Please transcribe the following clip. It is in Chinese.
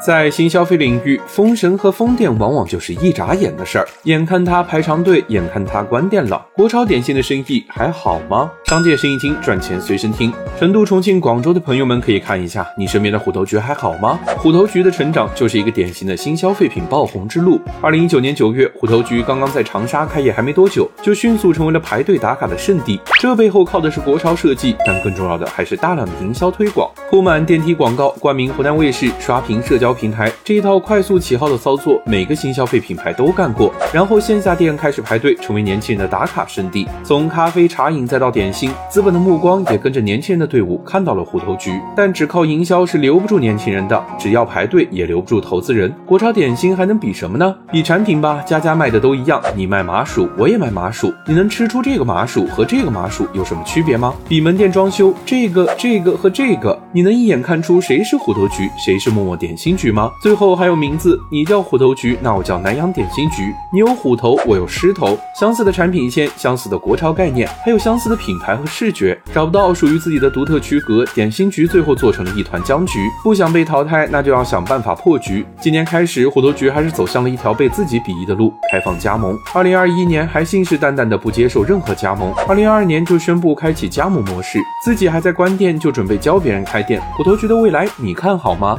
在新消费领域，封神和封店往往就是一眨眼的事儿。眼看他排长队，眼看他关店了，国潮点心的生意还好吗？商界生意经，赚钱随身听。成都、重庆、广州的朋友们可以看一下，你身边的虎头局还好吗？虎头局的成长就是一个典型的新消费品爆红之路。二零一九年九月，虎头局刚刚在长沙开业还没多久，就迅速成为了排队打卡的圣地。这背后靠的是国潮设计，但更重要的还是大量的营销推广，铺满电梯广告，冠名湖南卫视，刷屏社交平台，这一套快速起号的操作，每个新消费品牌都干过。然后线下店开始排队，成为年轻人的打卡圣地。从咖啡、茶饮再到点心。资本的目光也跟着年轻人的队伍看到了虎头局，但只靠营销是留不住年轻人的，只要排队也留不住投资人。国潮点心还能比什么呢？比产品吧，家家卖的都一样，你卖麻薯，我也卖麻薯，你能吃出这个麻薯和这个麻薯有什么区别吗？比门店装修，这个、这个和这个，你能一眼看出谁是虎头局，谁是默默点心局吗？最后还有名字，你叫虎头局，那我叫南阳点心局。你有虎头，我有狮头，相似的产品线，相似的国潮概念，还有相似的品牌。和视觉找不到属于自己的独特区隔，点心局最后做成了一团僵局。不想被淘汰，那就要想办法破局。今年开始，虎头局还是走向了一条被自己鄙夷的路，开放加盟。二零二一年还信誓旦旦的不接受任何加盟，二零二二年就宣布开启加盟模式，自己还在关店，就准备教别人开店。虎头局的未来，你看好吗？